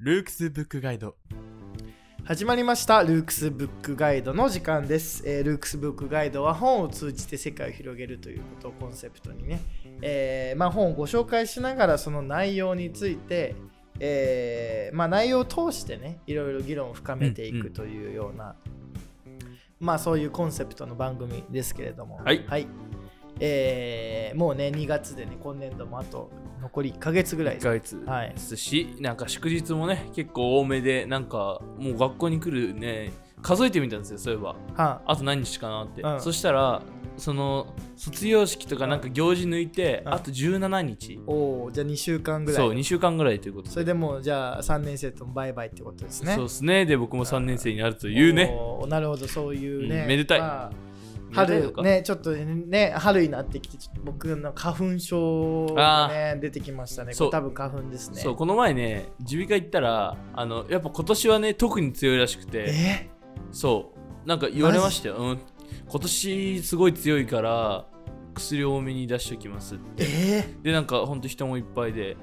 ルークスブックガイド。始まりましたルークスブックガイドの時間です、えールークスブックガイドは本を通じて世界を広げるということをコンセプトにね、えーまあ、本をご紹介しながらその内容について、えーまあ、内容を通してねいろいろ議論を深めていくというような、まあそういうコンセプトの番組ですけれども。はい。えーもうね2月でね今年度もあと残り1ヶ月ぐらい1です。ヶ月はいですし、なんか祝日もね結構多めでなんかもう学校に来るね数えてみたんですよそういえば。はあと何日かなって、うん。そしたらその卒業式とかなんか行事抜いて、うんあと17日、おおじゃあ2週間ぐらい。そう2週間ぐらいということで。それでもうじゃあ3年生ともバイバイってことですね。そうですね。で僕も3年生になるというね。なるほど、そういうね。うんめでたい。まあ春ね、ちょっとね、春になってきて、ちょっと僕の花粉症がね、出てきましたね。多分花粉ですね。そうこの前ね耳鼻科行ったらあのやっぱ今年はね特に強いらしくて。えそう。なんか言われましたよ、うん、今年すごい強いから薬多めに出しておきますって。えでなんかほんと人もいっぱいで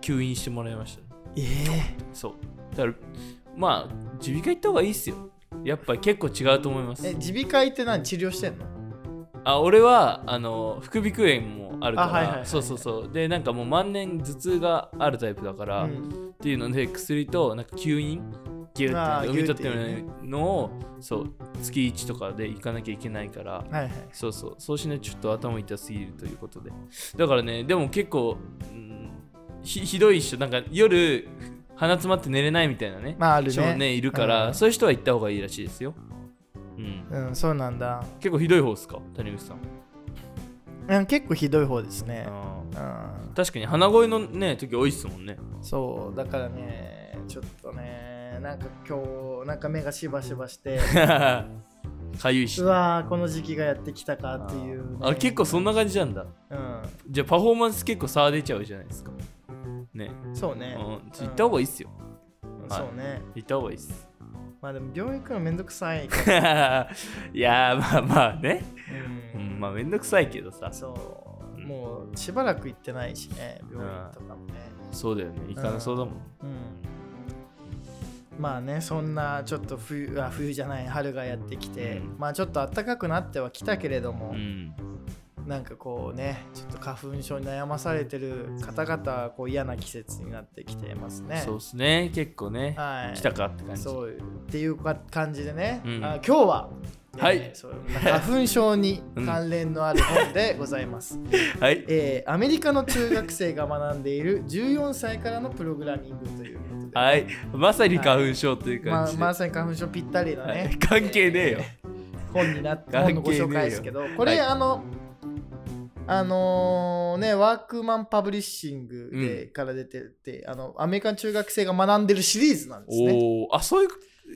吸引してもらいました。ええそう。だからまあ耳鼻科行った方がいいっすよ。やっぱり結構違うと思います。え耳鼻科医って何？治療してんの？あ俺はあの副鼻腔炎もあるから、あはいはいはいはい。そうそうそう。でなんかもう万年頭痛があるタイプだから、っうん。ていうので薬となんか吸引ギュッて産み取ってるのをそう月1とかで行かなきゃいけないから。はいはい。そうそう。そうしないとちょっと頭痛すぎるということで。だからねでも結構、うんひひどい人なんか夜鼻詰まって寝れないみたいなねまああるね。ねいるから、うん。そういう人は行った方がいいらしいですよ。うん。うん、そうなんだ。結構ひどい方ですか？谷口さん。うん結構ひどい方ですね。あうん。ー確かに鼻声のね時多いっすもんね。そう、だからね、ちょっとね、なんか今日、なんか目がしばしばして、かゆいしうわーこの時期がやってきたかっていう、ね、あ結構そんな感じなんだ。うん。じゃあパフォーマンス結構差出ちゃうじゃないですか。ね。そうね、うん。行った方がいいっすよ。うんそうね。行った方がいいっす。まあでも病院行くのめんどくさい いやーまあまあね、ううんん、まあめんどくさいけどさ。そう。うん。もうしばらく行ってないしね病院とかもね。そうだよね。行かなそうだもん、うんまあねそんなちょっと冬あ冬じゃない春がやってきて、うん。まあちょっと暖かくなってはきたけれども、うん。なんかこうねちょっと花粉症に悩まされてる方々はこう嫌な季節になってきてますね。そうっすね結構ね、はい。来たかって感じ。そうっていうか感じでね、うん。あ今日は、ねはい。そう花粉症に関連のある本でございます、はい。えーアメリカの中学生が学んでいる14歳からのプログラミングというはい。まさに花粉症というまあ、感じで、まさに花粉症ぴったりのね、はい。関係ねえよ。本になって本のご紹介ですけどこれ、はい。あのあのーねワークマンパブリッシングで、から出ててあのアメリカの中学生が学んでるシリーズなんですね。おおあそういう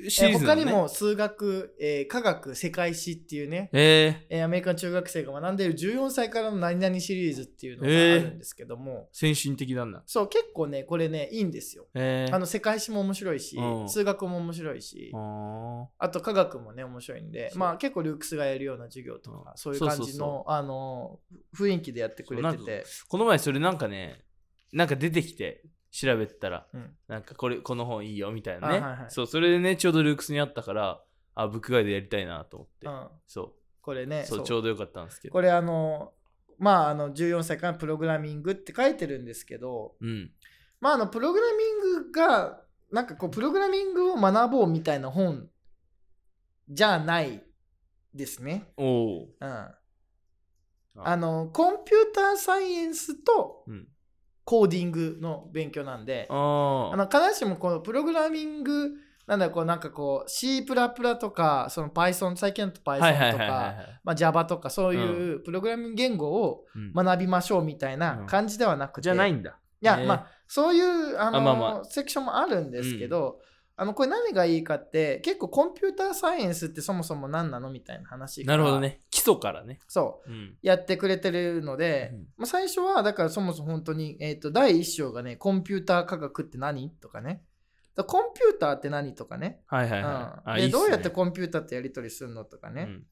シーズなの、ね、他にも数学、えー科学世界史っていうね、ええーアメリカの中学生が学んでいる14歳からの何々シリーズっていうのがあるんですけども、ー、先進的なんだ。そう結構ねこれねいいんですよ。えー、あの世界史も面白いし、うん。数学も面白いし、ああと科学もね面白いんで、まあ結構ルークスがやるような授業とか、うんそういう感じのあの雰囲気でやってくれてて、この前それなんかねなんか出てきて調べたらうん。なんかこれこの本いいよみたいなね、あはいはい。そうそれでねちょうどルークスにあったからあブックガイドやりたいなと思って、うん、そこれねうそうそう。ちょうどよかったんですけど。これあのまああの14歳からプログラミングって書いてるんですけど、うん。まああのプログラミングがなんかこうプログラミングを学ぼうみたいな本じゃないですね。おおうん、あのコンピューターサイエンスとうんコーディングの勉強なんで、ああの必ずしもこのプログラミングなんだこうなんかこう C++ とかその Python 最近だと Python とかはいまあ Java とかそういうプログラミング言語をうん。学びましょうみたいな感じではなくて、じゃないんだ。いや、ね。まあそういうあのあまあまセクションもあるんですけど、あのこれ何がいいかって結構コンピューターサイエンスってそもそも何なのみたいな話からなるほどね。基礎からね。そう。うん。やってくれてるので、うんまあ、最初はだからそもそも本当に、えー、と第1章がねコンピューター科学って何とかね。だコンピューターって何とかね。はいはいはい。うん、でどうやってこコンピューターってやり取りするのとかね。うん。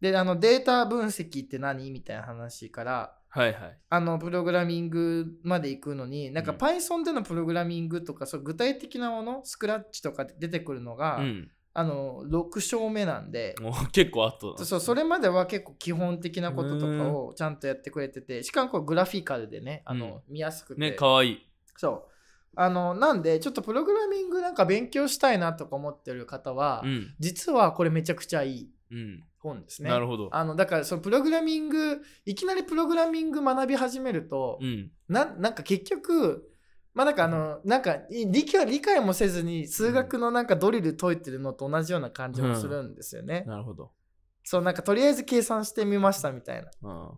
であのデータ分析って何みたいな話からはいはい。あのプログラミングまで行くのになんかうん Python でのプログラミングとかそう具体的なものスクラッチとかで出てくるのが、うん。あの6章目なんで。もう結構後だなそうそれまでは結構基本的なこととかをちゃんとやってくれててしかもこうグラフィカルでねあの、見やすくて、ね、かわいい。そうあのなんでちょっとプログラミングなんか勉強したいなとか思ってる方は、うん。実はこれめちゃくちゃいいうん。本ですねなるほど。あのだからそのプログラミングいきなりプログラミング学び始めると、うん。ななんか結局まあなんかあのなんかい理解理解もせずに数学のなんかドリル解いてるのと同じような感じもするんですよね。なるほど。そうなんかとりあえず計算してみましたみたいな。うん。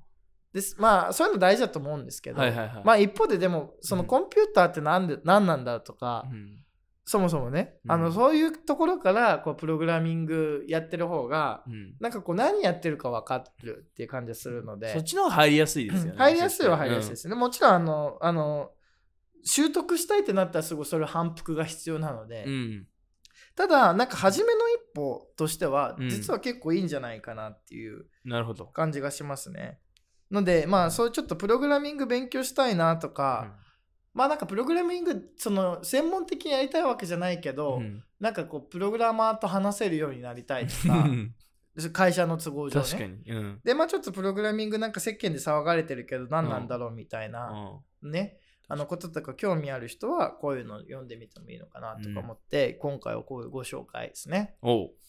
ですまあそういうの大事だと思うんですけど、はいはいはい。まあ一方ででもそのうんコンピューターって何で何なんだとか、うんそもそもね、うんあのそういうところからこうプログラミングやってる方がうん。なんかこう何やってるか分かるっていう感じがするのでそっちの方が入りやすいですよね。入りやすいは入りやすいで絶すね、もちろんあのあの習得したいってなったらすごいそれ反復が必要なので、対うん。ただなんか初めの一歩としてはうん実は結構いいんじゃないかなっていうなるほど。感じがしますね。のでまあそういうちょっとプログラミング勉強したいなとか、まあなんかプログラミングその専門的にやりたいわけじゃないけど、うんなんかこうプログラマーと話せるようになりたいとうかん会社の都合上ね。確かに。うん。でまあちょっとプログラミングなんか世間で騒がれてるけど何なんだろうみたいな、ねあのこととか興味ある人はこういうの読んでみてもいいのかなとか思って、今回はこういうご紹介ですね。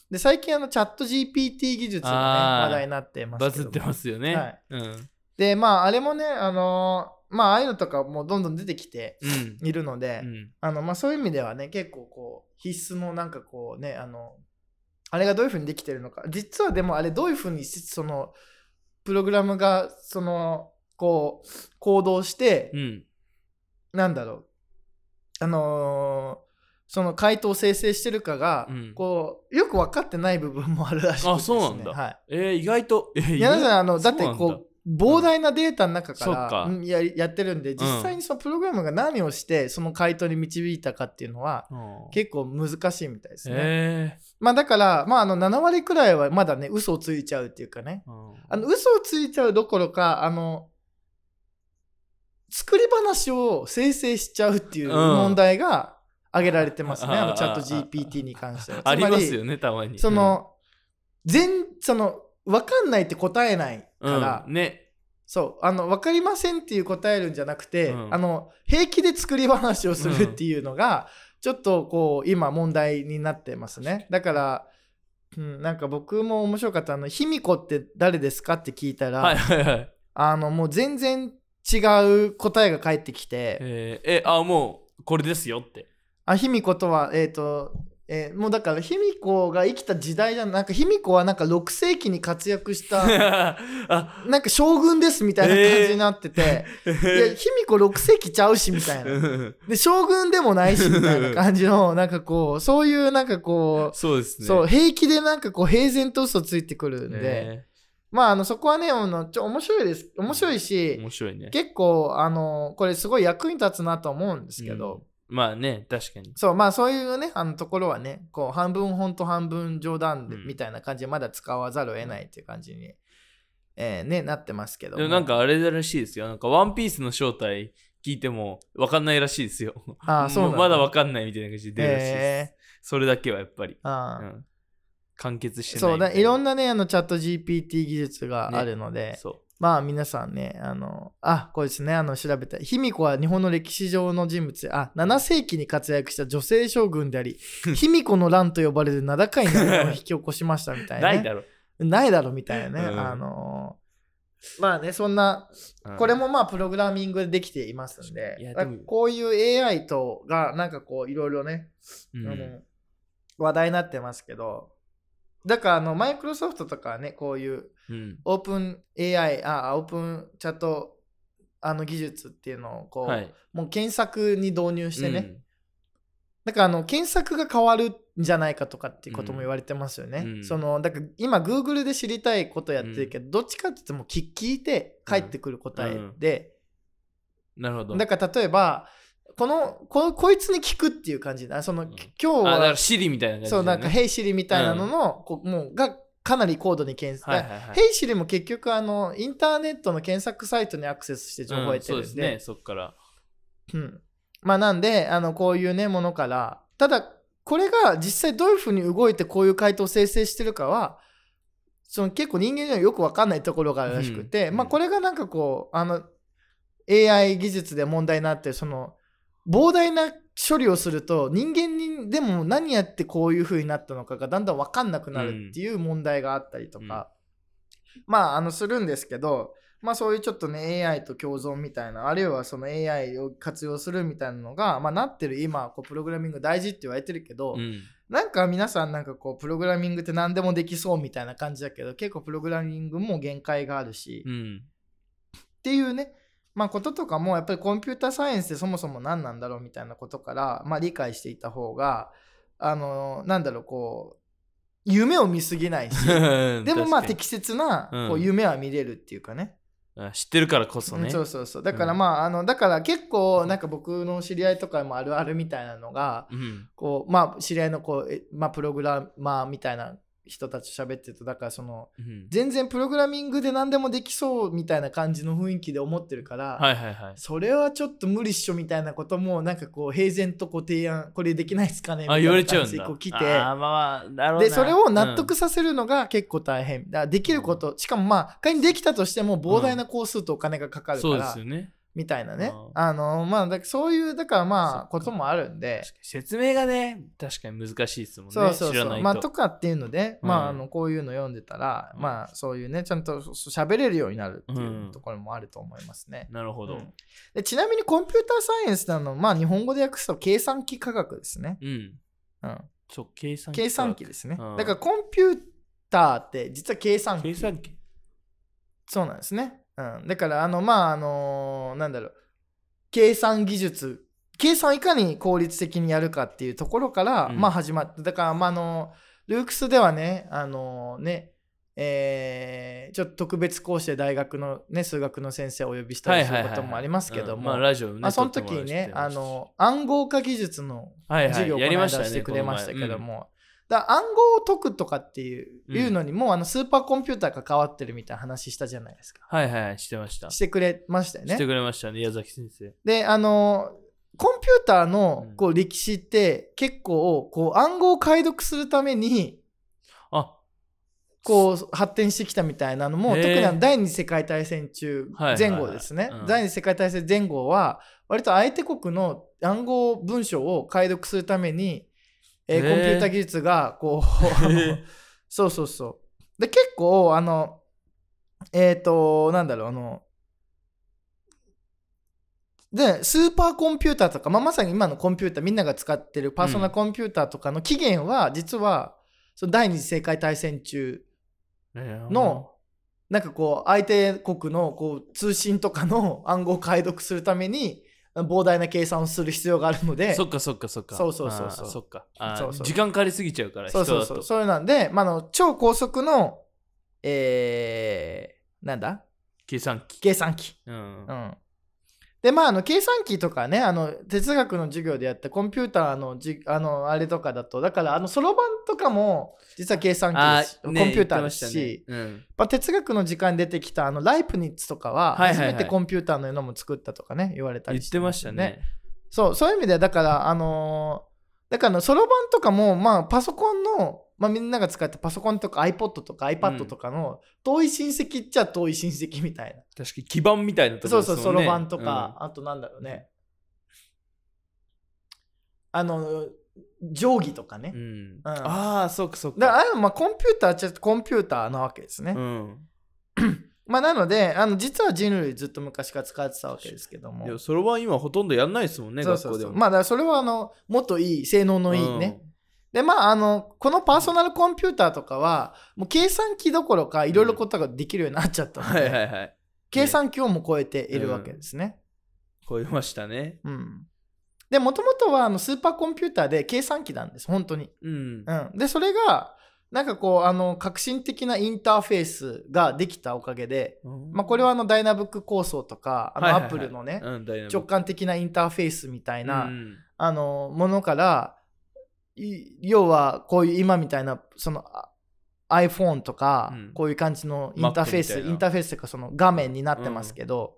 で最近あのチャット GPT 技術がね話題になってますけどもバズってますよね。はいうん。でまああれもねあのーまあああいうのとかもどんどん出てきてうん。いるので、うん。あのまあ、そういう意味ではね結構こう必須のなんかこうねあのあれがどういうふうにできてるのか実はでもあれどういうふうにしそのプログラムがそのこう行動して、うん。なんだろうあのーその回答を生成してるかが、うんこうよく分かってない部分もあるらしくてです、ね、あそうなんだはいえー、意外と。えー、いやだからあのだってこう膨大なデータの中からうん。やりやってるんで実際にそのプログラムが何をしてその回答に導いたかっていうのはうん。結構難しいみたいですね。え。まあだから、まあ、あの7割くらいはまだね嘘をついちゃうっていうかね。ーうん。あの嘘をついちゃうどころかあの作り話を生成しちゃうっていううん。問題が挙げられてますね、ああのチャットあ GPT に関しては。ありますよね、たまに。その、全その分かんないって答えないうん、から、うんね。そうあの分かりませんっていう答えるんじゃなくて、うんあの平気で作り話をするっていうのが、ちょっとこう今問題になってますねだから、うん、なんか僕も面白かったあの「卑弥呼って誰ですか?」って聞いたら、はいはいはい。あのもう全然違う答えが返ってきてえー、え、あ、もう、これですよって。あ卑弥呼とはえっ、とえーもうだから卑弥呼が生きた時代じゃなんか卑弥呼はなんか6世紀に活躍した あ、なんか将軍ですみたいな感じになってて、いや卑弥呼6世紀ちゃうしみたいな。う んで将軍でもないしみたいな感じの なんかこうそういうなんかこうそうですね。そう平気でなんかこう平然と嘘ついてくるんで、ねまああのそこはねあのちょ面白いです。面白いし、面白いね。結構あのこれすごい役に立つなと思うんですけど、うんまあね、確かに。そうまあそういうねあのところはねこう半分本当半分冗談でうんみたいな感じでまだ使わざるを得ないっていう感じに、えーね、なってますけどでもなんかあれらしいですよ。なんかワンピースの正体聞いても分かんないらしいですよ。あー そうなんだもまだ分かんないみたいな感じで出るらしいです。えそれだけはやっぱり。ーあ完結してないそうだいろんななねあのチャット GPT 技術があるので、そまあ皆さんね、あの、あ、これですね、あの調べた。卑弥呼は日本の歴史上の人物で、あ、7世紀に活躍した女性将軍であり、卑弥呼の乱と呼ばれる名高い名前を引き起こしましたみたう。いな、ね。ないだろ。ないだろみたいなね。うんあのまあね、そんな、うんこれもまあプログラミングでできていますんでいや、でもこういう AI とがなんかこういろいろね、うんあの話題になってますけど、だからあのマイクロソフトとかはね、こういううん。オープン AI、あ、オープンチャットあの技術っていうのをこう、はい。もう検索に導入してね、うん。だからあの検索が変わるんじゃないかとかっていうことも言われてますよね。うん。そのだから今 Google で知りたいことやってるけど、どっちかって言っても聞聞いて返ってくる答えで、なるほど。だから例えばこのここいつに聞くっていう感じだその、ん。今日あだからはシリみたいな感じね。そうなんか「ヘイシリ」みたいなのの、こうもうがかなり高度に検索、はいはいはい。ヘイシリも結局あのインターネットの検索サイトにアクセスして情報を得てるんで,、うんそうですねそっから。うん。まあなんであのこういうねものから。ただこれが実際どういうふうに動いてこういう回答を生成してるかはその結構人間にはよく分かんないところがあるらしくて、うんまあこれがなんかこうあの AI 技術で問題になってその膨大な処理をすると人間にでも何やってこういう風になったのかがだんだん分かんなくなるっていう問題があったりとか、まああのするんですけどまあそういうちょっとね AI と共存みたいなあるいはその AI を活用するみたいなのが、まあ、なってる今こうプログラミング大事って言われてるけど、うん。なんか皆さんなんかこうプログラミングって何でもできそうみたいな感じだけど結構プログラミングも限界があるし、っうん。ていうねまあこととかもやっぱりコンピューターサイエンスってそもそも何なんだろうみたいなことから、まあ、理解していた方があのなんだろうこう夢を見すぎないし でもまあ適切なこううん。夢は見れるっていうかね、あ知ってるからこそね。うんそうそうそう。だからうん。まあ,、あのだから結構なんか僕の知り合いとかもあるあるみたいなのがうん。こうまあ知り合いのこう、えまあ、プログラマーみたいな人たちと喋ってるとだからそのうん。全然プログラミングで何でもできそうみたいな感じの雰囲気で思ってるから、はいはいはい。それはちょっと無理っしょみたいなこともなんかこう平然とこう提案これできないですかねみたいな感じでこう来て。あーまあでそれを納得うんさせるのが結構大変。だできること、しかもまあ仮にできたとしても膨大な工数とお金がかかるかそうでら、すよねみたいなね。うん。あのまあだそういうだからまあか。こともあるんで。説明がね確かに難しいですもんね。そうそうそう。知らないと。まあとかっていうので、まああうん。のこういうの読んでたら、うん。まあそういうねちゃんと喋れるようになるっていううん。ところもあると思いますね、なるほど。うん。でちなみにコンピューターサイエンスなのまあ日本語で訳すと計算機科学ですね、うん。うん、そう計算機計算機ですね。うん。だからコンピューターって実は計算機。計算機。そうなんですね。うん、だから、あの、まあ、あのなんだろう、計算技術、計算をいかに効率的にやるかっていうところから、うん。まあ、始まって、だから、まあ、あの、ルークスではね、あのね、えーちょっと特別講師で大学の、ね、数学の先生をお呼びしたりすることもありますけども、ラジオねまあ、その時にねあの、暗号化技術の授業をこの間やりましてくれましたけども、だ暗号を解くとかっていう,、うんいうのにもあのスーパーコンピューターが変わってるみたいな話したじゃないですか。前はいはいしてました。してくれましたよね。してくれましたね矢崎先生。で、あの、コンピューターのうん。こう歴史って結構こう暗号を解読するためにあ。こう発展してきたみたいなのも特に第二次世界大戦中前後ですね、うん。第二次世界大戦前後は割と相手国の暗号文章を解読するために、えーコンピューター技術がこうそうそうそう。で結構あのえっ、となんだろうあのでスーパーコンピューターとか、まあ、まさに今のコンピューターみんなが使ってるパーソナルコンピューターとかの起源は実はその第二次世界大戦中のなんかこう相手国のこう通信とかの暗号を解読するために膨大な計算をする必要があるのでそっかそっかそっか。そうそうそうそう。そっか。あーそうそう。時間かかりすぎちゃうからそうそうそう。それなんで、まあ、あの超高速のえー、なんだ？計算機。計算機。うん。うんでまああの計算機とかねあの哲学の授業でやったコンピューターのじあのあれとかだとだからあのそろばんとかも実は計算機ねコンピューターですし、まあ、哲学の時間に出てきたあのライプニッツとかは初めてコンピューターののも作ったとかね言われたりうん言ってましたね。そうそういう意味ではだからあのーだからそろばんとかもまあパソコンのまあみんなが使ってパソコンとか iPod とか iPad とかの遠い親戚っちゃ遠い親戚みたいな、確かに基盤みたいなとこそうそう、ろですもんねそろばんとか、あとなんだろうね。あの、定規とかね。うんうんだかああそうかそうから、あれもまあコンピューターっちゃコンピューターなわけですね。うん まあなので、あの実は人類ずっと昔から使ってたわけですけどもい。やそれは今ほとんどやんないですもんねそうそうそう。学校でもまあだからそれはあの、もっといい、性能のいいね。で、まああの、このパーソナルコンピューターとかは、もう計算機どころかいろいろことができるようになっちゃったうん。ので、はいはいはい。計算機をも超えているわけですね。超えましたね。うん。で、もともとはあのスーパーコンピューターで計算機なんです、本当に。うん。うん。で、それが、なんかこうあの革新的なインターフェースができたおかげで、まあ、これはあのダイナブック構想とかあのアップルのね、直感的なインターフェースみたいな、うん。あのものからい要はこういう今みたいなそのあ iPhone とか、うん。こういう感じのインターフェースインターフェースというかその画面になってますけど、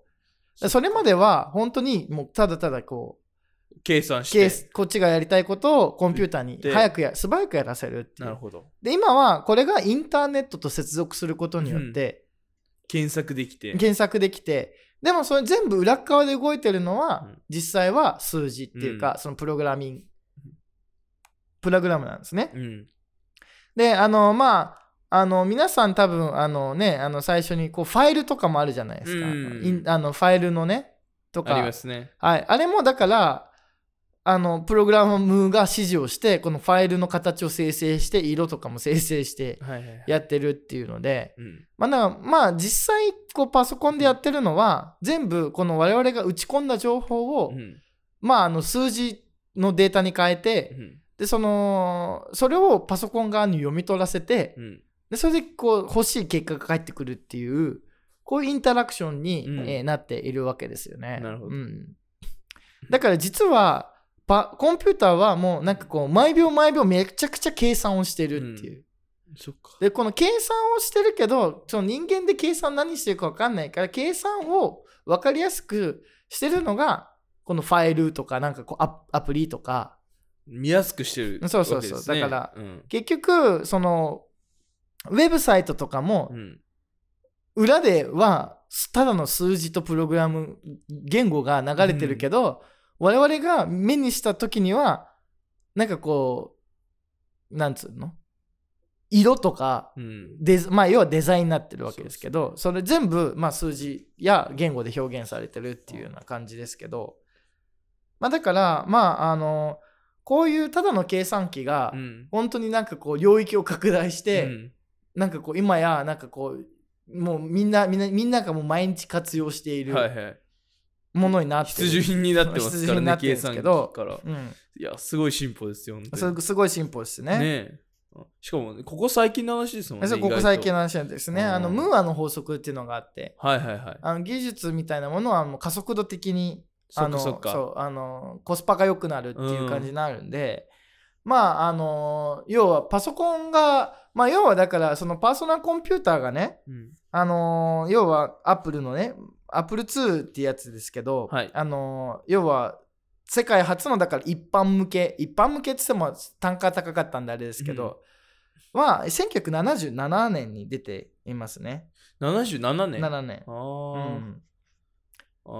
それまでは本当にもうただただこう計算して。こっちがやりたいことをコンピューターにで早くや素早くやらせるっていう。なるほど。で今はこれがインターネットと接続することによって検索できて。検索できて、でもそれ全部裏っ側で動いてるのは、うん。実際は数字っていうか、そのプログラミングプログラムなんですね。うん。であのまああの皆さん多分あのねあの最初にこうファイルとかもあるじゃないですか、うん。あのファイルのねとか。ありますね。はい、あれもだからあのプログラムが指示をしてこのファイルの形を生成して色とかも生成してやってるっていうので、うん。まあ、まあ実際こうパソコンでやってるのは全部この我々が打ち込んだ情報を、うん。まああの数字のデータに変えてうんでそのそれをパソコン側に読み取らせてうん。でそれでこう欲しい結果が返ってくるっていうこういうインタラクションに、うん。えーなっているわけですよね。なるほど。うん。だから実はパコンピューターはもうなんかこう毎秒毎秒めちゃくちゃ計算をしてるっていう。そっか。でこの計算をしてるけどその人間で計算何してるか分かんないから計算を分かりやすくしてるのがこのファイルとかなんかこうアアプリとか見やすくしてるそうそうそう。だからうん。結局そのウェブサイトとかもうん。裏ではただの数字とプログラム言語が流れてるけど、我々が目にした時にはなんかこうなんつうの？色とかまあ要はデザインになってるわけですけどそれ全部まあ数字や言語で表現されてるっていうような感じですけど。まあだからまああのこういうただの計算機がうん。本当になんかこう領域を拡大して、うん。なんかこう今やなんかこうもうみんなみんなみんながもう毎日活用しているものになってる、必需品になってます必需から品になってるんですね計算機けどから。うん、いやすごい進歩ですよすごい進歩ですね。ねえ。しかもここ最近の話ですもんねここ最近の話なんですね、あのうん。ムーアの法則っていうのがあって。はいはいはい。あの技術みたいなものはもう加速度的にあのそうあのコスパが良くなるっていう感じになるんで、まああの要はパソコンがまあ要はだからそのパーソナルコンピューターがねうん。あの要はアップルのねアップル2っていうやつですけど、はい。あの要は世界初のだから一般向け一般向けって言っても単価高かったんであれですけど、は1977年に出ていますね。77年。あ7年、うー、ん、あ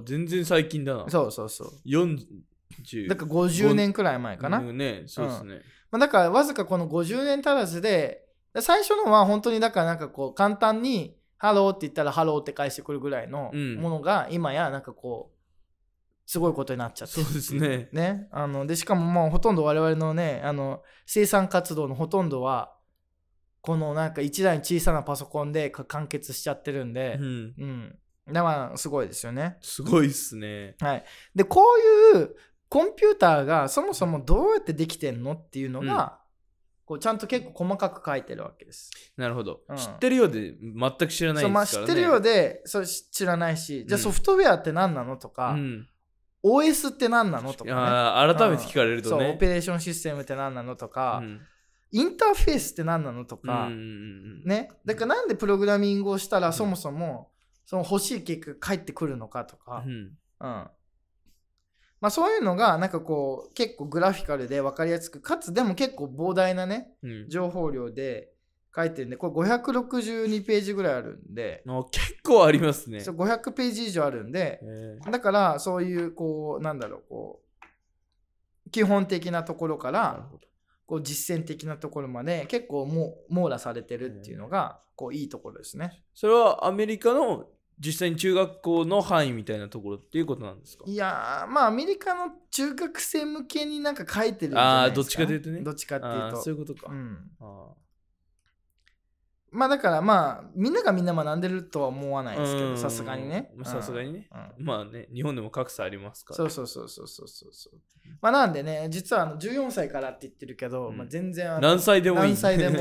ー全然最近だな。そうそうそう。40だから50年くらい前かな、うんねそうですね、まあ、だからわずかこの50年足らずで最初のは本当にだからなんかこう簡単に「ハロー」って言ったら「ハロー」って返してくるぐらいのうん。ものが今やなんかこうすごいことになっちゃって。そうですね。ね。あのでしかももうほとんど我々のねあの生産活動のほとんどはこのなんか一台小さなパソコンでか完結しちゃってるんで。うん。うん、だからまあすごいですよね。すごいっすね。はい。でこういうコンピューターがそもそもどうやってできてんのっていうのが、こうちゃんと結構細かく書いてるわけです。なるほど、うん。知ってるようで全く知らないですからね。知ってるようでそうし知らないし、じゃあうん。ソフトウェアって何なのとか、うん、OS って何なのとか、ね、あー改めて聞かれるとそうオねペレーションシステムって何なのとか、うん。インターフェースって何なのとか、うんうんうんね、だからなんでプログラミングをしたらそもそもその欲しい結果が返ってくるのかとか、うん。うん。まあ、そういうのがなんかこう結構グラフィカルで分かりやすくかつでも結構膨大なねうん。情報量で書いてるんでこれ562ページぐらいあるんで、あ結構ありますね。そう500ページ以上あるんでえー。だからそういうこうなんだろうこう基本的なところからなるほど。こう実践的なところまで結構もう網羅されてるっていうのがこういいところですね。それはアメリカの実際に中学校の範囲みたいなところっていうことなんですか？いやーまあアメリカの中学生向けになんか書いてるんじゃないですか、あーどっちかというとね。どっちかっていうと。そういうことか、うん。あまあだからまあみんながみんな学んでるとは思わないですけうん。どさすがにね。まあさすがにね。うん。まあね、日本でも格差ありますから。そうそうそうそうそうそうそう。まあなんでね実はあの14歳からって言ってるけど、うん。まあ、全然何歳でもいい。何歳でも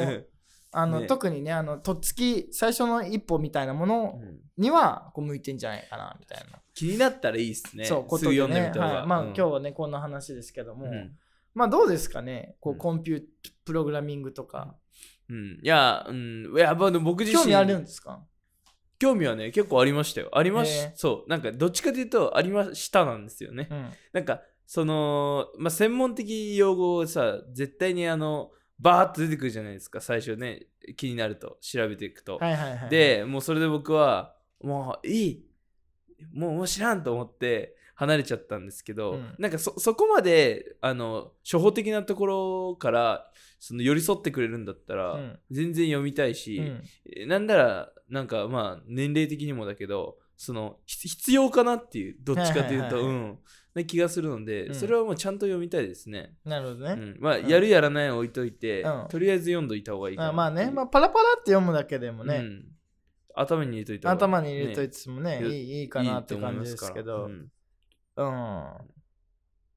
あの、ね。特にねあのとっつき最初の一歩みたいなものうん。にはこう向いてんじゃないかなみたいな、気になったらいいっすね。そうことでね。読んでみた方が。はい、まあ、うん。今日はねこんな話ですけども、うん。まあどうですかねこううん。コンピュープログラミングとか、うん、いや、うん、いや、僕自身。興味あるんですか？興味はね、結構ありましたよ。ありまし、そう、なんかどっちかというと、ありましたなんですよね。うん。なんか、その、まあ、専門的用語をさ、絶対にあの、バーッと出てくるじゃないですか、最初ね、気になると、調べていくと。はいはいはいで、もうそれで僕は、もういい、もうもう知らんと思って、離れちゃったんですけど、うん。なんかそそこまであの初歩的なところからその寄り添ってくれるんだったら、うん。全然読みたいし、うん。えなんならなんかまあ年齢的にもだけどそのひ必要かなっていうどっちかというと、はいはいはいはい。うんな気がするので、うん。それはもうちゃんと読みたいですね。なるほどね、うん、まあ、うん。やるやらないを置いといて、うん。とりあえず読んどいた方がいいかなあまあね、まあ、パラパラって読むだけでもね、うん。頭に入れといた方が。頭に入れといねてもねね。いいいいかなって感じですけど、うん。うん。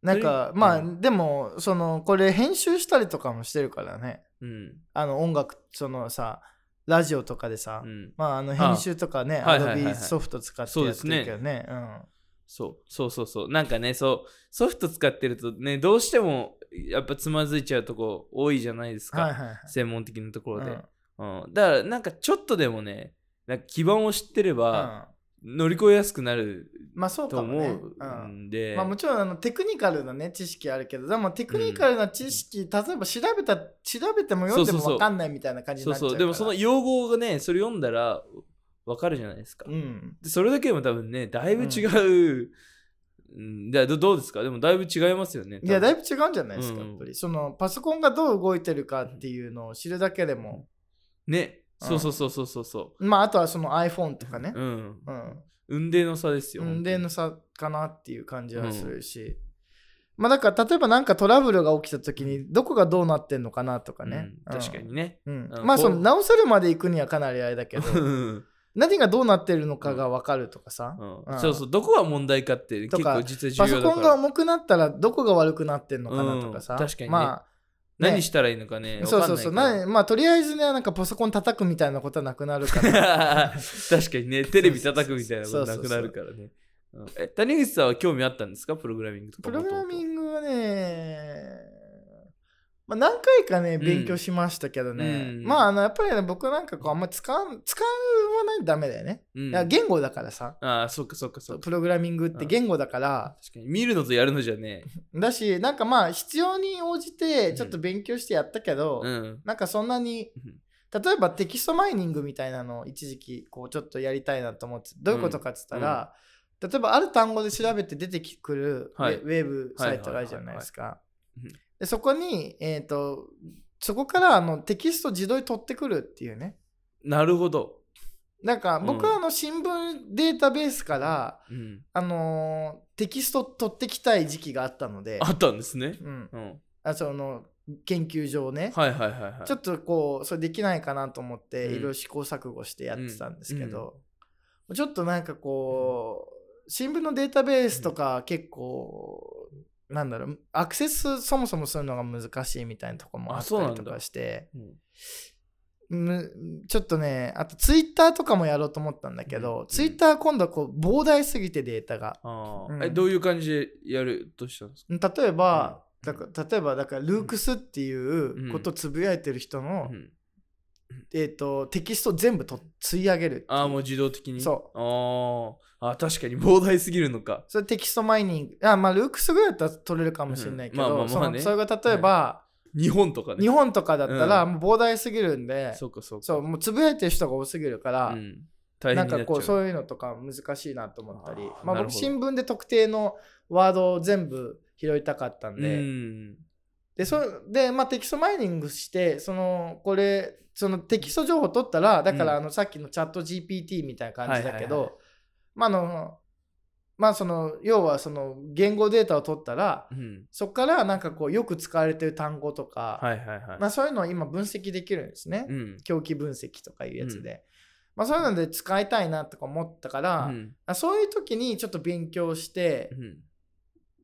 なんか、まあ、うでも、その、これ編集したりとかもしてるからね。うん。あの、音楽、そのさ、ラジオとかでさ、うん。まあ、あの、編集とかね、あアドビソフト使ってやってるけどね。そう。そうそうそう。なんかねそうソフト使ってるとねどうしてもやっぱつまずいちゃうとこ多いじゃないですうん。か、はいはいはい。専門的なところで、うん。うん。だからなんかちょっとでもねなんか基盤を知ってれば乗り越えやすくなるまあ、そうとかもね。思うんうん。で、まあ、もちろんあのテクニカルなね知識あるけどでもテクニカルな知識、例えば調べた調べても読んでそうそうそう。も分かんないみたいな感じにそうなっちゃうから。そう。でもその用語がねそれ読んだらわかるじゃないですか、うん。でそれだけでも多分ねだいぶ違う、うん、でどどうですか？でもだいぶ違いますよねいやだいぶぶ違うんじゃないですか、うん。やっぱり。そのパソコンがどう動いてるかっていうのを知るだけでも、ね。うん。そうそうそうそうそうそまああとはその iPhone とかね。ううん。うん。運命の差ですよ運命の差差かなっていう感じはするし、まあだから例えばなんかトラブルが起きた時にどこがどうなってんのかなとかね、確かにね。うん、うん。まあその直せるまで行くにはかなりあれだけど。うん何がどうなってるのかが分かるとかさ、うん。そうそう。どこが問題かって結構実はパソ重要だから。コンが重くなったらどこが悪くなってんのかなとかさ、うん。確かにね。まあね。何したらいいのかねそうそうそう。なまあとりあえずねなんかパソコン叩くみたいなことはなくなるから。確かにね。テレビ叩くみたいなことなくなるからね。谷口さんは興味あったんですか？プログラミングとかプログラミグングはね、まあ、何回かねん。勉強しましたけどね、うん。まああのやっぱりね僕なんかこうあんまり使わん使わないとダメだよね、うん。いや言語だからさ。ああそっかそっかそっか。プログラミングって言語だから、確かに見るのとやるのじゃねだしなんかまあ必要に応じてちょっと勉強してやったけど、うん。なんかそんなにうん。例えばテキストマイニングみたいなのを一時期こうちょっとやりたいなと思ってどういうことかっつったら、例えばある単語で調べて出てくるウェ,、はい。ウェブサイトがあるじゃないですか。いはいはい。でそこに、えー、とそこからあのテキスト自動に取ってくるっていうね。なるほど。なんかうん。僕はあの新聞データベースから、うん。あのーテキスト取ってきたい時期があったので、あったんですね。うん、うん。あその研究上ね、はいはいはいはい。ちょっとこうそれできないかなと思ってうん。いろいろ試行錯誤してやってたんですけど、ちょっとなんかこう新聞のデータベースとか結構、なんだろうアクセスそもそもするのが難しいみたいなところもあったりとかしてうんむちょっとねあとツイッターとかもやろうと思ったんだけど、うん。ツイッター今度はこう膨大すぎてデータが。あうん。ーえどういう感じでやるとしたんですか？例えば、うん。だから例えばだからルークスっていうことをつぶやいてる人の、うんえー、とテキスト全部と吸い上げる。ああもう自動的に？そう。あー。あ確かに膨大すぎるのか。それテキストマイニング。あまあルークスぐらいだったら取れるかもしれないけど、うん。まあまあまあね。それが例えば、日本とかね。日本とかだったらうん。もう膨大すぎるんで、そうかそうか。そうもうつぶやいてる人が多すぎるから、うん大なんか変になっちゃう。こうそういうのとか難しいなと思ったり。まあ、僕新聞で特定のワードを全部拾いたかったんで、うん。でそで、まあ、テキストマイニングしてそのこれそのテキスト情報取ったらだからうんあのさっきのチャット GPT みたいな感じだけど、まああのまあその要はその言語データを取ったらうん。そこからなんかこうよく使われてる単語とか、はいはいはい。まあ、そういうのを今分析できるんですね、うん。共起分析とかいうやつで、まあそういうので使いたいなとか思ったから、うん。あそういう時にちょっと勉強して、うん。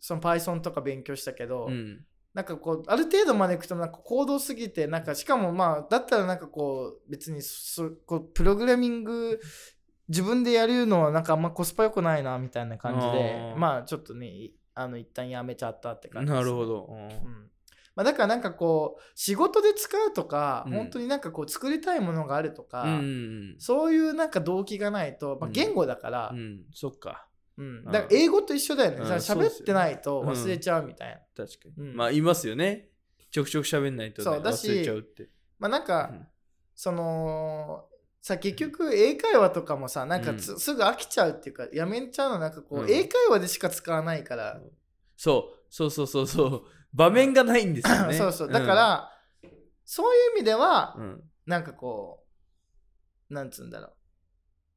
その Python とか勉強したけど、うん。なんかこうある程度までいくとなんか高度すぎてなんかしかもまあだったらなんかこう別にそこうプログラミング自分でやるのはなんかあんまコスパ良くないなみたいな感じでまあちょっとねいあの一旦やめちゃったって感じですなるほど。うんうんまあ、だからなんかこう仕事で使うとか、うん本当になんかこう作りたいものがあるとか、うん。そういうなんか動機がないと、まあ、うん言語だから、ううんん。そっか。だから英語と一緒だよね、うん。さ喋ってないと忘れちゃうみたいな、確かに。うん。まあ、言いますよね。ちょくちょく喋んないとね。そうだし忘れちゃうって。まあなんか、うん。そのさ結局英会話とかもさなんかすぐ飽きちゃうっていうかやめちゃうのなんかこう、うん。英会話でしか使わないから、そう、そうそうそうそう。場面がないんですよね。そうそう。だから、そういう意味では、うん、うん。なんかこうなんつうんだろう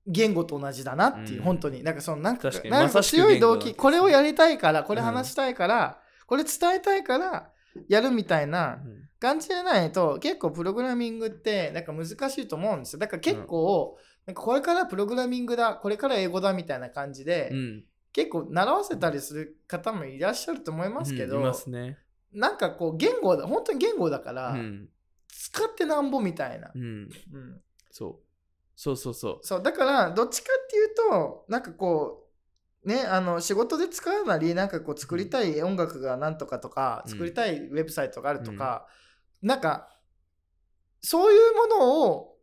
言語と同じだなっていう、うん本当になんかそのなんかなんか強い動機これをやりたいからこれ話したいから、これ伝えたいからやるみたいな感じじゃないと結構プログラミングってなんか難しいと思うんですよだから結構、なんかこれからプログラミングだこれから英語だみたいな感じで、うん。結構習わせたりする方もいらっしゃると思いますけど、ね。なんかこう言語だ本当に言語だから、うん。使ってなんぼみたいな、うん。うんそう。そうそうそう。そうだからどっちかっていうとなんかこうねあの仕事で使うなりなんかこう作りたい音楽がなんとかとか、うん。作りたいウェブサイトがあるとか、なんかそういうものを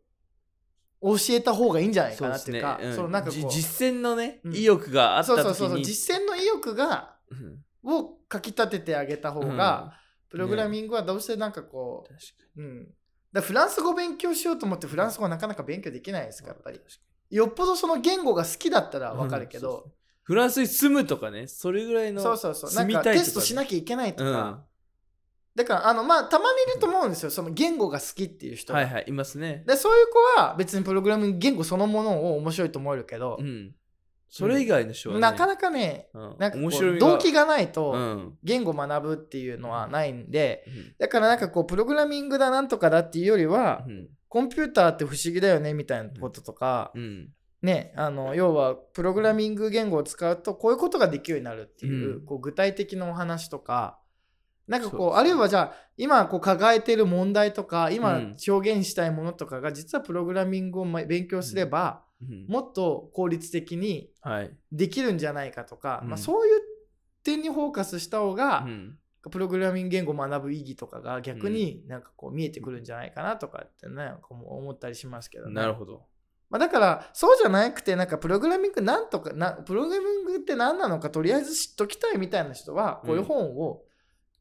教えた方がいいんじゃないかなっていうかうん。そうなんかこうじ実践のね、うん。意欲があった時に。そうそうそうそう実践の意欲がうん。をかきたててあげた方が、プログラミングはどうしてなんかこ確かう、うん、だフランス語勉強しようと思ってフランス語はなかなか勉強できないですからやっぱりよっぽどその言語が好きだったらにわかるけど、うんフランスに住むとかね、それぐらいのそうそうそう。なんかテストしなきゃいけないとか。うんだから、あの、まあ、たまにいると思うんですよ。その言語が好きっていう人が。はいはい、いますね。で、そういう子は別にプログラミング言語そのものを面白いと思えるけどう、ん。それ以外の人はね、なかなかね、うん。なんか動機がないうん。と言語学ぶっていうのはないんで、うん。だからなんかこう、プログラミングだなんとかだっていうよりは、うん。コンピューターって不思議だよねみたいなこととか、うん。ね、あの要はプログラミング言語を使うとこういうことができるようになるっていう,、うん。こう具体的なお話とかなんかこうあるいはじゃあ今こう抱えてる問題とか今うん。表現したいものとかが実はプログラミングをま勉強すれば、うんもっと効率的にはい。できるんじゃないかとか、うんまあ、そういう点にフォーカスした方がう、んプログラミング言語を学ぶ意義とかが逆になんかこう見えてくるんじゃないかなとかってねなんか思ったりしますけどね。なるほど。まあ、だからそうじゃなくてなんかプログラミングなんとかなプログラミングって何なのかとりあえず知っときたいみたいな人はこういう本を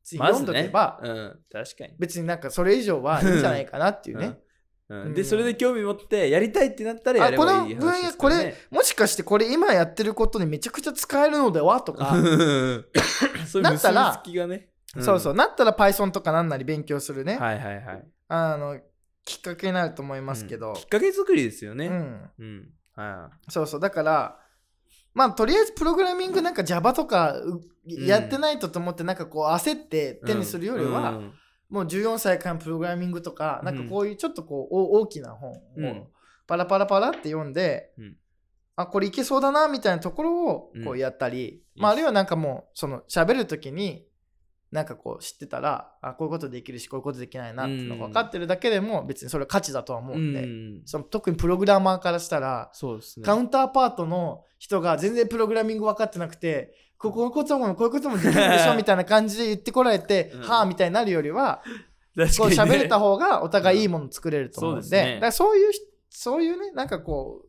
ついまずね読んどけば、うん、確かに。別になんかそれ以上はいいんじゃないかなっていうね。うんうん。で、それで興味持ってやりたいってなったらやればいいあこの分野話ですからね。もしかしてこれ今やってることにめちゃくちゃ使えるのでは？とか、そういうなったら結びつきがね。ん。そうそう。なったら Python とかなんなり勉強するね、はいはいはい。あのきっかけになると思いますけど。うん、きっかけ作りですよね。うん。うん。はそうそう。だからまあとりあえずプログラミングなんか Java とかうやってないとと思ってなんかこう焦ってい手にするよりは、うんもう14歳からプログラミングとか、うん。なんかこういうちょっとこうお大きな本うん。をパラパラパラって読んで、うん。あこれいけそうだなみたいなところをこうん。うやったり、うんまあ、あるいはなんかもうその喋る時になんかこう知ってたらあこういうことできるしこういうことできないなっていうのが分かってるだけでも別にそれは価値だとは思うんで、うん。その特にプログラマーからしたらそうですね。カウンターパートの人が全然プログラミング分かってなくて、ここういうこともこういうこともできるでしょみたいな感じで言ってこられて、うん。はあみたいになるよりは、確こうかにね。喋れた方がお互いいいもの作れると思うんで、そうですね。だからそういうし、そういうね、なんかこう、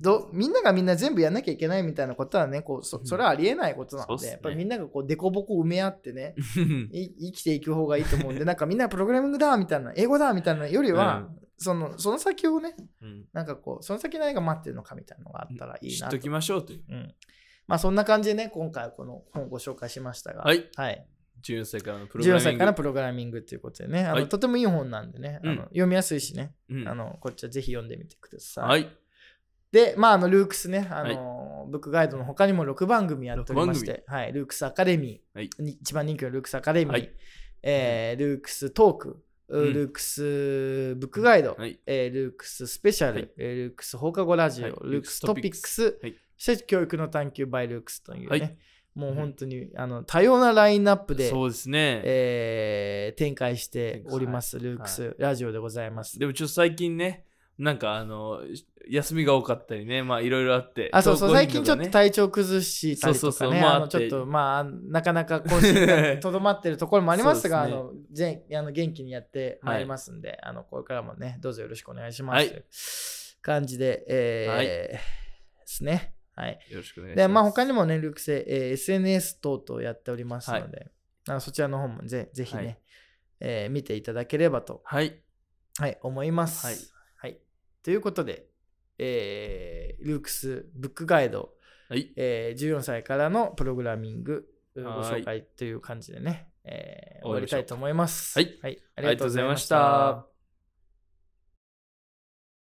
どみんながみんな全部やんなきゃいけないみたいなことはね、こうそそれはありえないことなので、そうっすね。やっぱりみんながこうデコボコ埋め合ってね、う んい生きていく方がいいと思うんで、なんかみんなプログラミングだみたいな、英語だみたいなよりは、そのその先をね、うん。なんかこう、その先何が待ってるのかみたいなのがあったらいいなと。知っときましょうという。うん。まあそんな感じでね、今回はこの本をご紹介しましたが、はい。はい、14歳からのプログラ14ミング。歳からプログラミングということでね、あのはい。とてもいい本なんでね、あのうん。読みやすいしね、うん。あのこっちはぜひ読んでみてください。はい。で、まあ、あのルークスね、あののブックガイドの他にも6番組やっておりまして、はい、ルークスアカデミー、はい。に一番人気のルークスアカデミー、はい。えールークストーク、うん。ルークスブックガイド、はい。えールークススペシャル、はい。えールークス放課後ラジオ、はい。ルークストピックス、はいそして教育の探求 by ルークスというね、はいもう本当にあの多様なラインナップで、そうですね。えー展開しております、ルークスラジオでございます。でもちょっと最近ね、なんかあの、休みが多かったりね、まあいろいろあって。あそうそう、投稿最近ちょっと体調崩したりとかね、そうそうそうまああのちょっとまあ、なかなか更新がとどまってるところもありますが、そうあのぜあの元気にやってまいりますんで、あのこれからもね、どうぞよろしくお願いします。はい感じで、えーはいですね。はい。よろしくお願いします。で、まあ他にもね、ルークセ、えー SNS 等々やっておりますので、あのそちらの方もぜぜひね、はいえー見ていただければと、はい。はい、思います。はいはい。ということで、えールークスブックガイド、はい。えー14歳からのプログラミングごはい紹介という感じでね、えー終終わりたいと思います。はいはい、あありがとうございました。